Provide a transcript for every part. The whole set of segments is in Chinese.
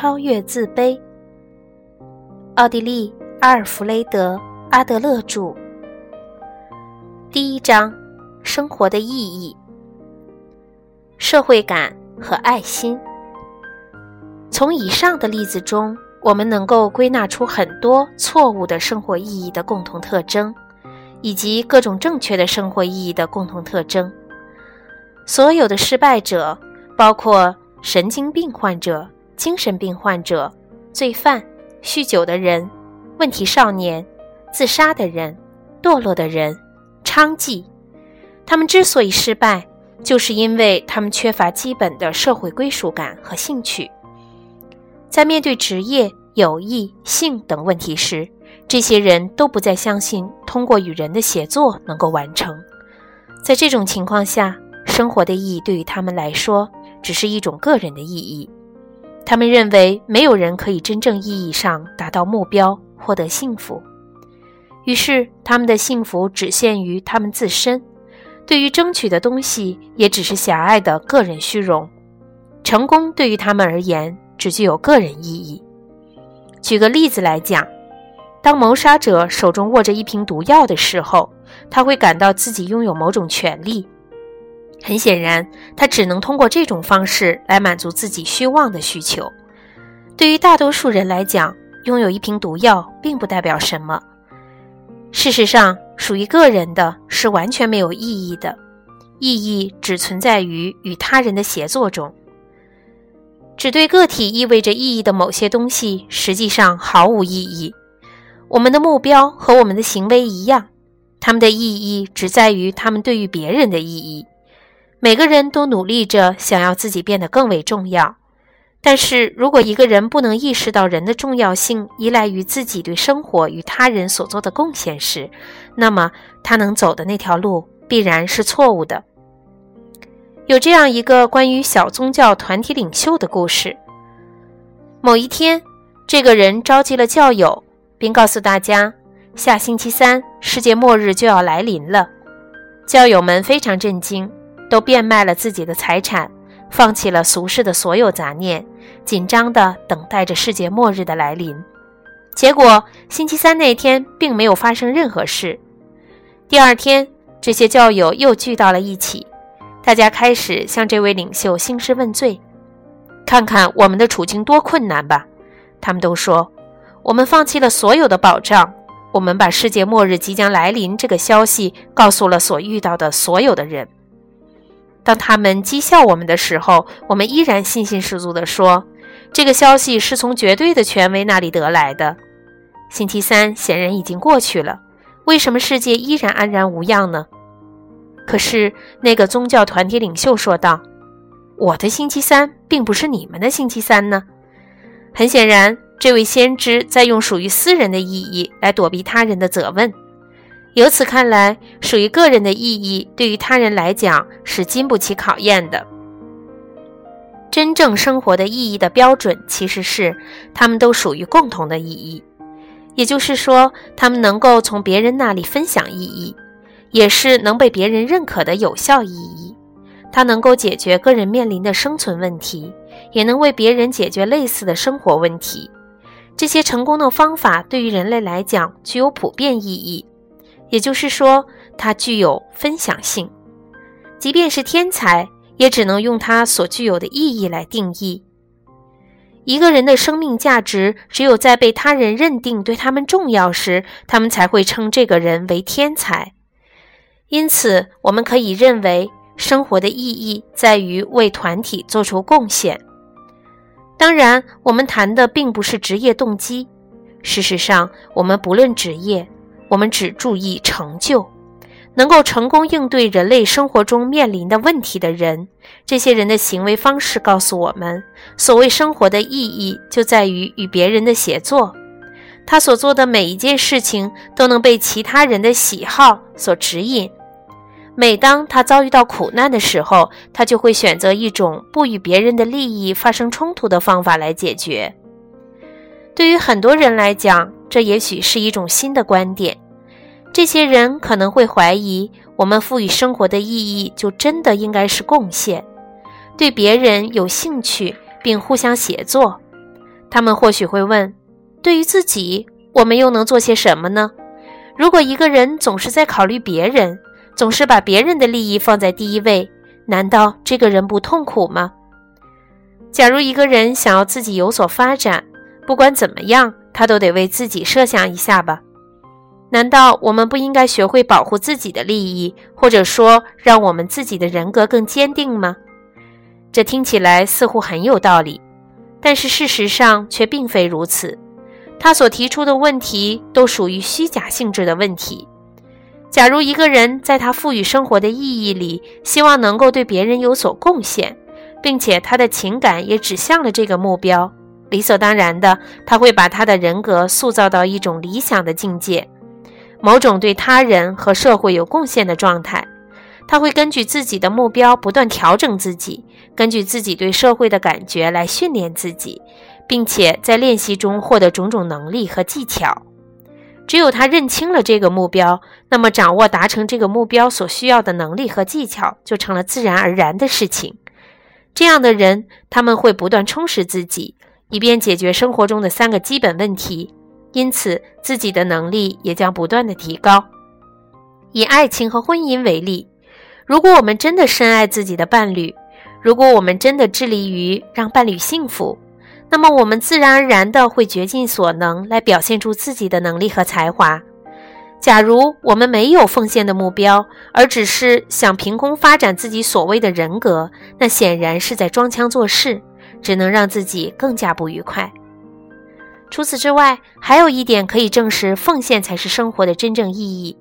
超越自卑。奥地利阿尔弗雷德·阿德勒著。第一章：生活的意义、社会感和爱心。从以上的例子中，我们能够归纳出很多错误的生活意义的共同特征，以及各种正确的生活意义的共同特征。所有的失败者，包括神经病患者、精神病患者、罪犯、酗酒的人、问题少年、自杀的人、堕落的人、娼妓，他们之所以失败，就是因为他们缺乏基本的社会归属感和兴趣。在面对职业、友谊、性等问题时，这些人都不再相信通过与人的协作能够完成。在这种情况下，生活的意义对于他们来说只是一种个人的意义。他们认为没有人可以真正意义上达到目标、获得幸福，于是他们的幸福只限于他们自身，对于争取的东西也只是狭隘的个人虚荣。成功对于他们而言。只具有个人意义。举个例子来讲，当谋杀者手中握着一瓶毒药的时候，他会感到自己拥有某种权利。很显然，他只能通过这种方式来满足自己虚妄的需求。对于大多数人来讲，拥有一瓶毒药并不代表什么。事实上，属于个人的是完全没有意义的，意义只存在于与他人的协作中。只对个体意味着意义的某些东西，实际上毫无意义。我们的目标和我们的行为一样，他们的意义只在于他们对于别人的意义。每个人都努力着想要自己变得更为重要，但是如果一个人不能意识到人的重要性依赖于自己对生活与他人所做的贡献时，那么他能走的那条路必然是错误的。有这样一个关于小宗教团体领袖的故事。某一天，这个人召集了教友，并告诉大家，下星期三世界末日就要来临了。教友们非常震惊，都变卖了自己的财产，放弃了俗世的所有杂念，紧张地等待着世界末日的来临。结果，星期三那天并没有发生任何事。第二天，这些教友又聚到了一起。大家开始向这位领袖兴师问罪，看看我们的处境多困难吧。他们都说，我们放弃了所有的保障，我们把世界末日即将来临这个消息告诉了所遇到的所有的人。当他们讥笑我们的时候，我们依然信心十足地说，这个消息是从绝对的权威那里得来的。星期三显然已经过去了，为什么世界依然安然无恙呢？可是，那个宗教团体领袖说道：“我的星期三并不是你们的星期三呢。”很显然，这位先知在用属于私人的意义来躲避他人的责问。由此看来，属于个人的意义对于他人来讲是经不起考验的。真正生活的意义的标准其实是他们都属于共同的意义，也就是说，他们能够从别人那里分享意义。也是能被别人认可的有效意义，它能够解决个人面临的生存问题，也能为别人解决类似的生活问题。这些成功的方法对于人类来讲具有普遍意义，也就是说，它具有分享性。即便是天才，也只能用它所具有的意义来定义。一个人的生命价值，只有在被他人认定对他们重要时，他们才会称这个人为天才。因此，我们可以认为，生活的意义在于为团体做出贡献。当然，我们谈的并不是职业动机。事实上，我们不论职业，我们只注意成就，能够成功应对人类生活中面临的问题的人。这些人的行为方式告诉我们，所谓生活的意义就在于与别人的协作。他所做的每一件事情都能被其他人的喜好所指引。每当他遭遇到苦难的时候，他就会选择一种不与别人的利益发生冲突的方法来解决。对于很多人来讲，这也许是一种新的观点。这些人可能会怀疑，我们赋予生活的意义就真的应该是贡献，对别人有兴趣并互相协作。他们或许会问：对于自己，我们又能做些什么呢？如果一个人总是在考虑别人，总是把别人的利益放在第一位，难道这个人不痛苦吗？假如一个人想要自己有所发展，不管怎么样，他都得为自己设想一下吧。难道我们不应该学会保护自己的利益，或者说让我们自己的人格更坚定吗？这听起来似乎很有道理，但是事实上却并非如此。他所提出的问题都属于虚假性质的问题。假如一个人在他赋予生活的意义里，希望能够对别人有所贡献，并且他的情感也指向了这个目标，理所当然的，他会把他的人格塑造到一种理想的境界。某种对他人和社会有贡献的状态，他会根据自己的目标不断调整自己，根据自己对社会的感觉来训练自己，并且在练习中获得种种能力和技巧。只有他认清了这个目标，那么掌握达成这个目标所需要的能力和技巧就成了自然而然的事情。这样的人，他们会不断充实自己，以便解决生活中的三个基本问题。因此，自己的能力也将不断的提高。以爱情和婚姻为例，如果我们真的深爱自己的伴侣，如果我们真的致力于让伴侣幸福，那么我们自然而然的会竭尽所能来表现出自己的能力和才华。假如我们没有奉献的目标，而只是想凭空发展自己所谓的人格，那显然是在装腔作势，只能让自己更加不愉快。除此之外，还有一点可以证实奉献才是生活的真正意义。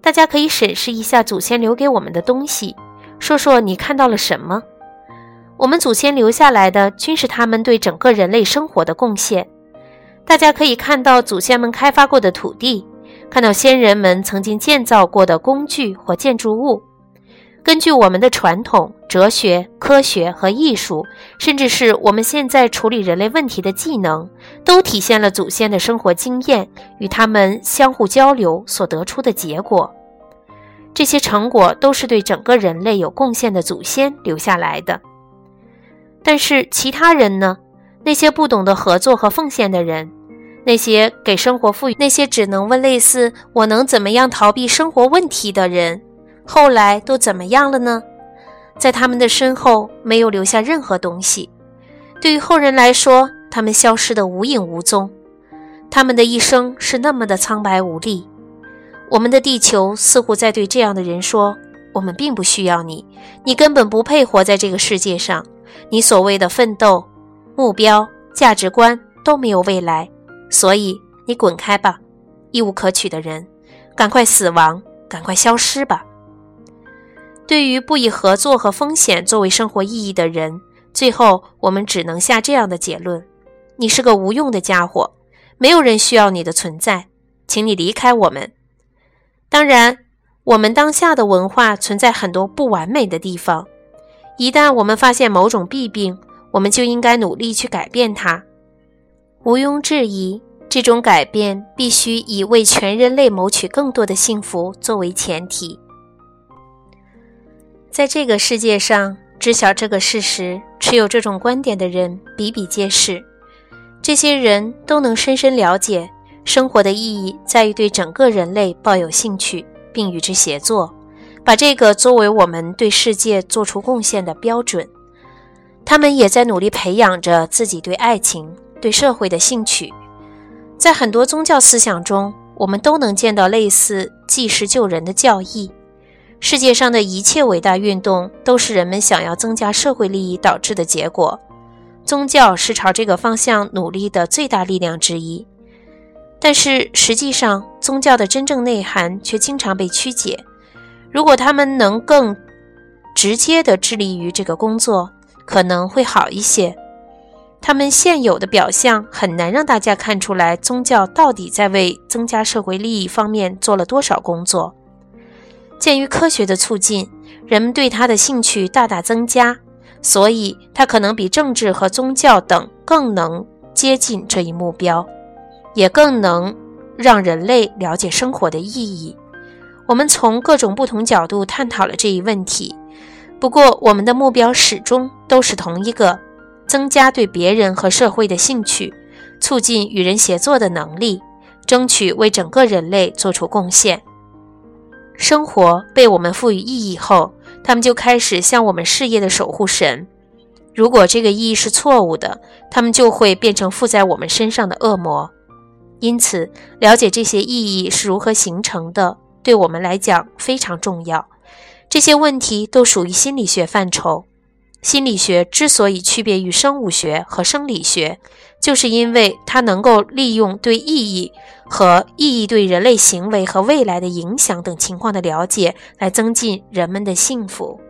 大家可以审视一下祖先留给我们的东西，说说你看到了什么？我们祖先留下来的均是他们对整个人类生活的贡献。大家可以看到祖先们开发过的土地，看到先人们曾经建造过的工具或建筑物。根据我们的传统、哲学、科学和艺术，甚至是我们现在处理人类问题的技能，都体现了祖先的生活经验与他们相互交流所得出的结果。这些成果都是对整个人类有贡献的祖先留下来的。但是其他人呢？那些不懂得合作和奉献的人，那些给生活赋予、那些只能问类似“我能怎么样逃避生活问题”的人。后来都怎么样了呢？在他们的身后没有留下任何东西。对于后人来说，他们消失得无影无踪。他们的一生是那么的苍白无力。我们的地球似乎在对这样的人说：“我们并不需要你，你根本不配活在这个世界上。你所谓的奋斗、目标、价值观都没有未来，所以你滚开吧，一无可取的人，赶快死亡，赶快消失吧。”对于不以合作和风险作为生活意义的人，最后我们只能下这样的结论：你是个无用的家伙，没有人需要你的存在，请你离开我们。当然，我们当下的文化存在很多不完美的地方，一旦我们发现某种弊病，我们就应该努力去改变它。毋庸置疑，这种改变必须以为全人类谋取更多的幸福作为前提。在这个世界上，知晓这个事实、持有这种观点的人比比皆是。这些人都能深深了解，生活的意义在于对整个人类抱有兴趣，并与之协作，把这个作为我们对世界做出贡献的标准。他们也在努力培养着自己对爱情、对社会的兴趣。在很多宗教思想中，我们都能见到类似济世救人的教义。世界上的一切伟大运动都是人们想要增加社会利益导致的结果。宗教是朝这个方向努力的最大力量之一，但是实际上，宗教的真正内涵却经常被曲解。如果他们能更直接地致力于这个工作，可能会好一些。他们现有的表象很难让大家看出来，宗教到底在为增加社会利益方面做了多少工作。鉴于科学的促进，人们对它的兴趣大大增加，所以它可能比政治和宗教等更能接近这一目标，也更能让人类了解生活的意义。我们从各种不同角度探讨了这一问题，不过我们的目标始终都是同一个：增加对别人和社会的兴趣，促进与人协作的能力，争取为整个人类做出贡献。生活被我们赋予意义后，他们就开始像我们事业的守护神。如果这个意义是错误的，他们就会变成附在我们身上的恶魔。因此，了解这些意义是如何形成的，对我们来讲非常重要。这些问题都属于心理学范畴。心理学之所以区别于生物学和生理学，就是因为它能够利用对意义和意义对人类行为和未来的影响等情况的了解，来增进人们的幸福。